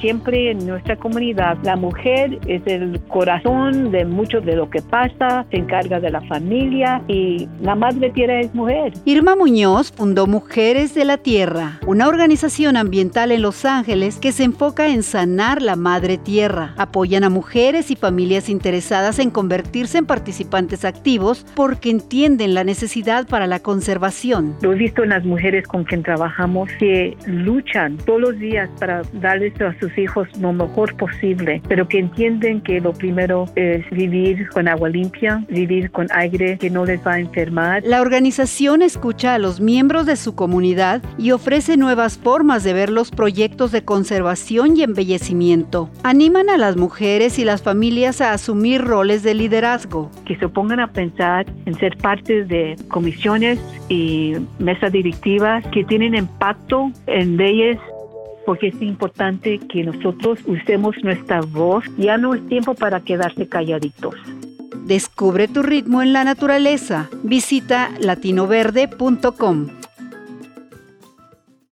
siempre en nuestra comunidad la mujer es el corazón de mucho de lo que pasa, se encarga de la familia y la madre tierra es mujer. Irma Muñoz fundó Mujeres de la Tierra, una organización ambiental en Los Ángeles que se enfoca en sanar la madre tierra. Apoyan a mujeres y familias interesadas en convertirse en participantes activos porque entienden la necesidad para la conservación. Lo he visto en las mujeres con quien trabajamos que luchan todos los días para darles a sus hijos lo mejor posible, pero que entienden que lo primero es vivir con agua limpia, vivir con aire que no les va a enfermar. La organización escucha a los miembros de su comunidad y ofrece nuevas formas de ver los proyectos de conservación y embellecimiento. Animan a las mujeres y las familias a asumir roles de liderazgo. Que se pongan a pensar en ser parte de comisiones y mesas directivas que tienen impacto en leyes porque es importante que nosotros usemos nuestra voz. Ya no es tiempo para quedarse calladitos. Descubre tu ritmo en la naturaleza. Visita latinoverde.com.